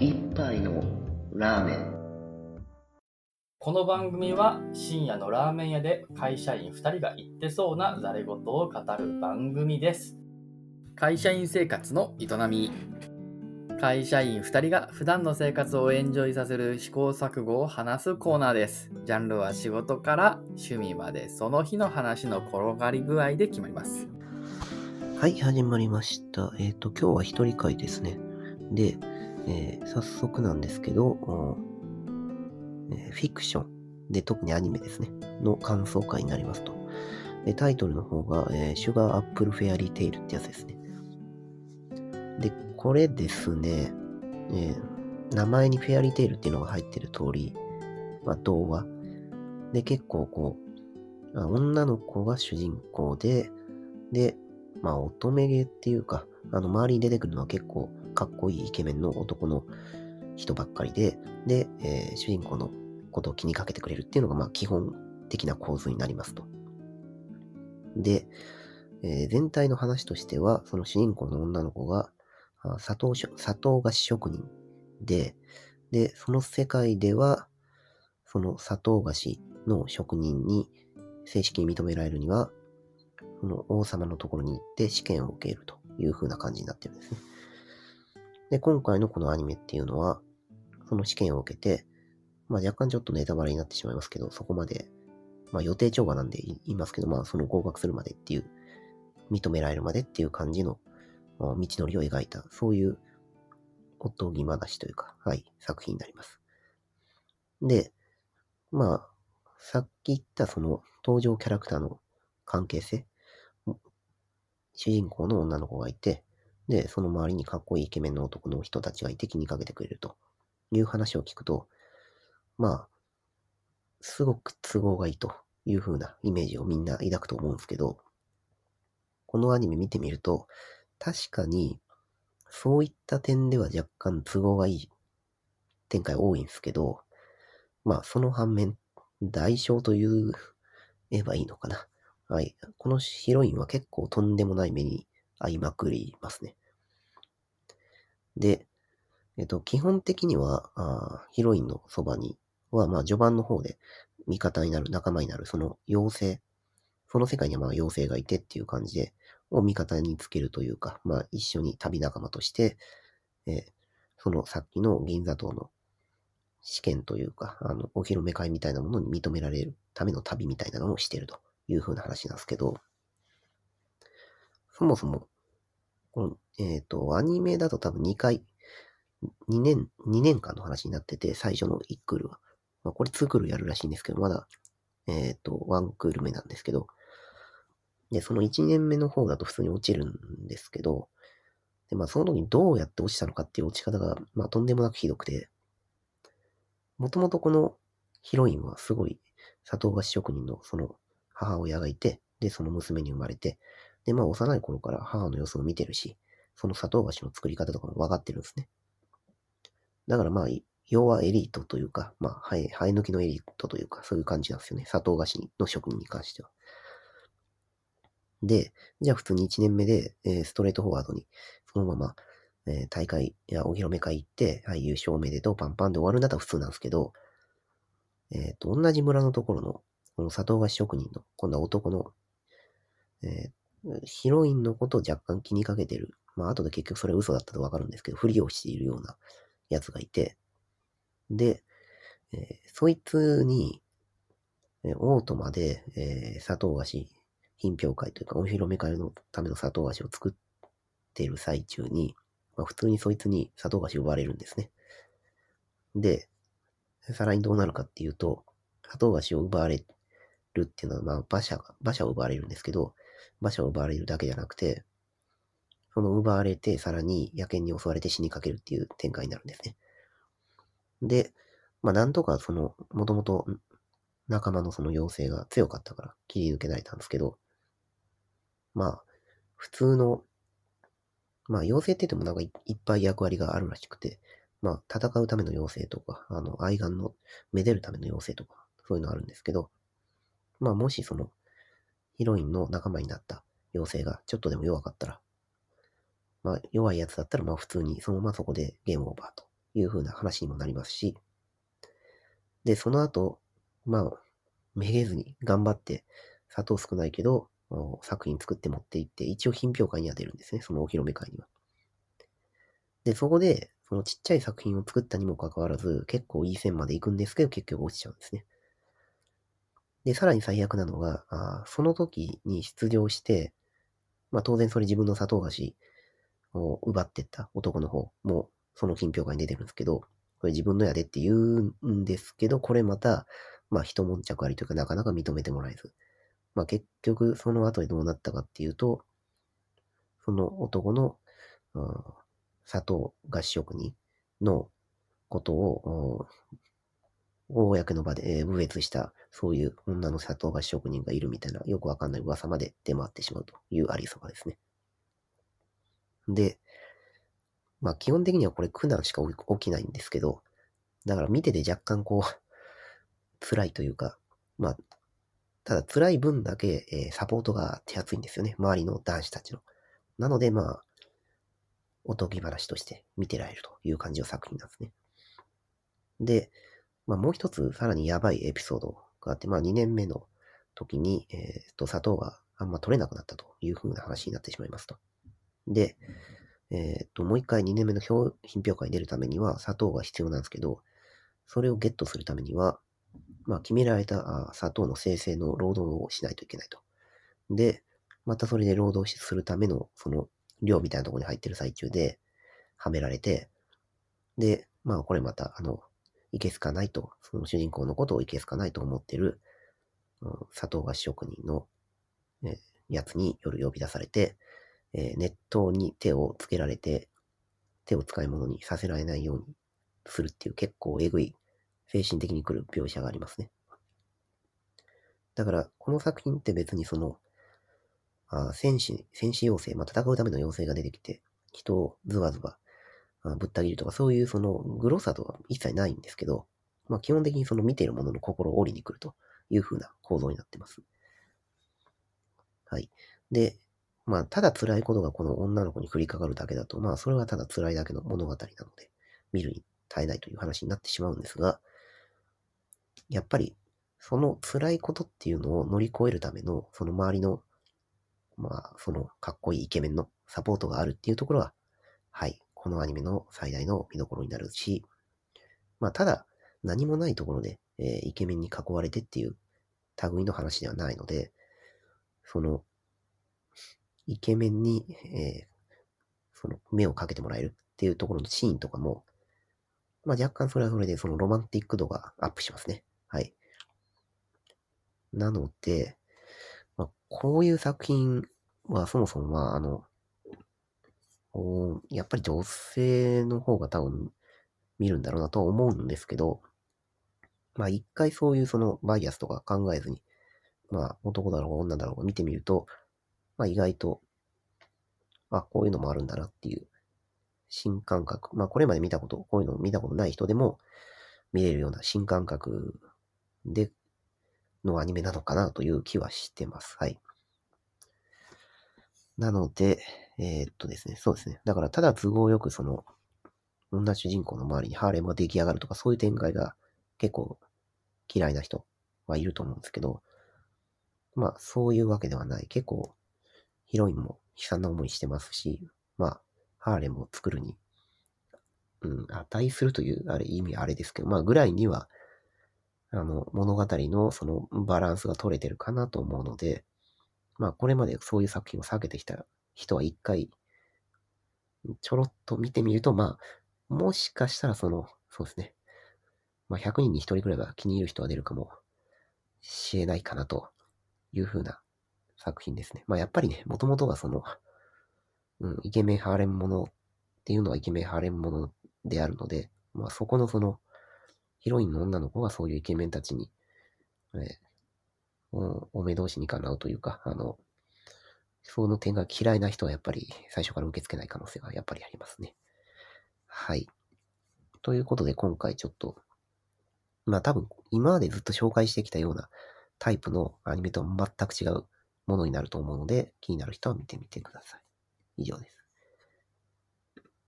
一杯のラーメンこの番組は深夜のラーメン屋で会社員2人が言ってそうなざれ言を語る番組です。会社員生活の営み。会社員2人が普段の生活をエンジョイさせる試行錯誤を話すコーナーです。ジャンルは仕事から趣味までその日の話の転がり具合で決まります。はい、始まりました。えっ、と、今日は一人会ですね。で、えー早速なんですけど、えフィクションで、特にアニメですね、の感想会になりますと。で、タイトルの方が、えーシュガーアップルフェアリーテイルってやつですね。で、これですね、えー名前にフェアリーテイルっていうのが入ってる通り、まあ、童話。で、結構こう、あ女の子が主人公で、で、まあ、乙女芸っていうか、あの、周りに出てくるのは結構かっこいいイケメンの男の人ばっかりで、で、えー主人公のことを気にかけてくれるっていうのが、まあ、基本的な構図になりますと。で、えー全体の話としては、その主人公の女の子が、砂糖砂糖菓子職人で、で、その世界では、その砂糖菓子の職人に正式に認められるには、その王様のところに行って試験を受けるという風な感じになってるんですね。で、今回のこのアニメっていうのは、その試験を受けて、まあ若干ちょっとネタバレになってしまいますけど、そこまで、まあ予定調和なんで言いますけど、まあその合格するまでっていう、認められるまでっていう感じの、道のりを描いた、そういうおとぎ話というか、はい、作品になります。で、まあ、さっき言ったその登場キャラクターの関係性、主人公の女の子がいて、で、その周りにかっこいいイケメンの男の人たちがいて気にかけてくれるという話を聞くと、まあ、すごく都合がいいという風なイメージをみんな抱くと思うんですけど、このアニメ見てみると、確かに、そういった点では若干都合がいい展開多いんですけど、まあ、その反面、代償と、言えばいいのかな。はい。このヒロインは結構とんでもない目に遭いまくりますね。で、えっと、基本的には、あヒロインのそばには、まあ、序盤の方で味方になる、仲間になる、その妖精、その世界にはまあ妖精がいてっていう感じで、を味方につけるというか、まあ、一緒に旅仲間として、えーそのさっきの銀座島の試験というか、あの、お披露目会みたいなものに認められるための旅みたいなのをしてるという風な話なんですけど、そもそも、この、えっ、と、アニメだと多分2回、2年、2年間の話になってて、最初の1クールは。まあ、これ2クールやるらしいんですけど、まだ、えっ、と、1クール目なんですけど、で、その1年目の方だと普通に落ちるんですけど、で、まあ、その時にどうやって落ちたのかっていう落ち方が、まあ、とんでもなくひどくて、もともとこのヒロインはすごい砂糖菓子職人のその母親がいて、で、その娘に生まれて、で、まあ幼い頃から母の様子を見てるし、その砂糖菓子の作り方とかも分かってるんですね。だからまあ、要はエリートというか、まあ、ハエ、ハエ抜きのエリートというか、そういう感じなんですよね。砂糖菓子の職人に関しては。で、じゃあ普通に1年目で、えーストレートフォワードに、そのまま、えー大会やお披露目会行って、はい、優勝おめでとう、パンパンで終わるんだったら普通なんですけど、えっ、と、同じ村のところの、この砂糖菓子職人の、今度は男の、えーヒロインのことを若干気にかけてる。まあ、後で結局それ嘘だったとわかるんですけど、ふりをしているようなやつがいて、で、えーそいつに、えーオートマで、えー砂糖菓子品評会というか、お披露目会のための砂糖菓子を作っている最中に、まあ、普通にそいつに砂糖菓子を奪われるんですね。で、さらにどうなるかっていうと、砂糖菓子を奪われるっていうのは、まあ、馬車、馬車を奪われるんですけど、馬車を奪われるだけじゃなくて、その奪われて、さらに野犬に襲われて死にかけるっていう展開になるんですね。で、まあ、なんとかその、もともと仲間のその妖精が強かったから切り抜けられたんですけど、まあ、普通の、まあ、妖精って言ってもなんかいいっぱい役割があるらしくて、まあ、戦うための妖精とか、あの、愛玩の、めでるための妖精とか、そういうのあるんですけど、まあ、もしその、ヒロインの仲間になった妖精がちょっとでも弱かったら、まあ、弱いやつだったら、まあ、普通にそのままそこでゲームオーバーという風な話にもなりますし、で、その後、まあ、めげずに頑張って砂糖少ないけど、作品作って持っていって、一応品評会には出るんですね、そのお披露目会には。で、そこで、そのちっちゃい作品を作ったにもかかわらず、結構いい線まで行くんですけど、結局落ちちゃうんですね。で、さらに最悪なのが、あその時に出場して、まあ当然それ自分の砂糖菓子を奪ってった男の方も、その品評会に出てるんですけど、これ自分のやでって言うんですけど、これまた、まあ一悶着ありというかなかなか認めてもらえず。まあ結局その後でどうなったかっていうと、その男の、うん、砂糖菓子職人のことを、公の場で、えー、侮蔑した、そういう女の砂糖菓子職人がいるみたいな、よくわかんない噂まで出回ってしまうというありさまですね。で、まあ基本的にはこれ苦難しか起きないんですけど、だから見てて若干こう、辛いというか、まあ、ただ辛い分だけ、えー、サポートが手厚いんですよね。周りの男子たちの。なので、まあ、おとぎ話として見てられるという感じの作品なんですね。で、まあ、もう一つさらにやばいエピソードがあって、まあ、2年目の時に、えっ、ー、と、砂糖があんま取れなくなったという風な話になってしまいますと。で、えっ、ー、と、もう一回2年目の品評会に出るためには砂糖が必要なんですけど、それをゲットするためには、まあ、決められた砂糖の生成の労働をしないといけないと。で、またそれで労働するための、その、量みたいなところに入ってる最中で、はめられて、で、まあ、これまた、あの、いけすかないと、その主人公のことをいけすかないと思ってる、砂糖菓子職人の、えやつに夜呼び出されて、えー、熱湯に手をつけられて、手を使い物にさせられないようにするっていう結構えぐい精神的に来る描写がありますね。だから、この作品って別にその、あ戦士、戦士妖精、まあ、戦うための妖精が出てきて、人をズワズワぶった切るとか、そういうそのグロさとは一切ないんですけど、まあ、基本的にその見ているものの心を折りに来るという風な構造になってます。はい。で、まあ、ただ辛いことがこの女の子に降りかかるだけだと、まあ、それはただ辛いだけの物語なので、見るに耐えないという話になってしまうんですが、やっぱり、その辛いことっていうのを乗り越えるための、その周りの、まあ、そのかっこいいイケメンのサポートがあるっていうところは、はい、このアニメの最大の見どころになるし、まあ、ただ、何もないところで、えー、イケメンに囲われてっていう類の話ではないので、その、イケメンに、えー、その、目をかけてもらえるっていうところのシーンとかも、まあ、若干それはそれでそのロマンティック度がアップしますね。はい。なので、まあ、こういう作品はそもそもは、あの、やっぱり女性の方が多分見るんだろうなとは思うんですけど、まあ一回そういうそのバイアスとか考えずに、まあ男だろうが女だろうが見てみると、まあ意外と、あ、こういうのもあるんだなっていう新感覚。まあこれまで見たこと、こういうのを見たことない人でも見れるような新感覚で、のアニメなのかなという気はしてます。はい。なので、えー、っとですね、そうですね。だからただ都合よくその、女主人公の周りにハーレムが出来上がるとか、そういう展開が結構嫌いな人はいると思うんですけど、まあそういうわけではない。結構ヒロインも悲惨な思いしてますし、まあハーレムを作るに、うん、値するという、あれ、意味あれですけど、まあぐらいには、あの、物語のそのバランスが取れてるかなと思うので、まあこれまでそういう作品を避けてきた人は一回、ちょろっと見てみると、まあ、もしかしたらその、そうですね。まあ100人に1人くらいは気に入る人は出るかもしれないかなというふうな作品ですね。まあやっぱりね、もともとがその、うん、イケメンハーレンものっていうのはイケメンハーレンものであるので、まあそこのその、ヒロインの女の子がそういうイケメンたちに、えー、お目通しにかなうというか、あの、その点が嫌いな人はやっぱり最初から受け付けない可能性がやっぱりありますね。はい。ということで今回ちょっと、まあ多分今までずっと紹介してきたようなタイプのアニメとは全く違うものになると思うので、気になる人は見てみてください。以上です。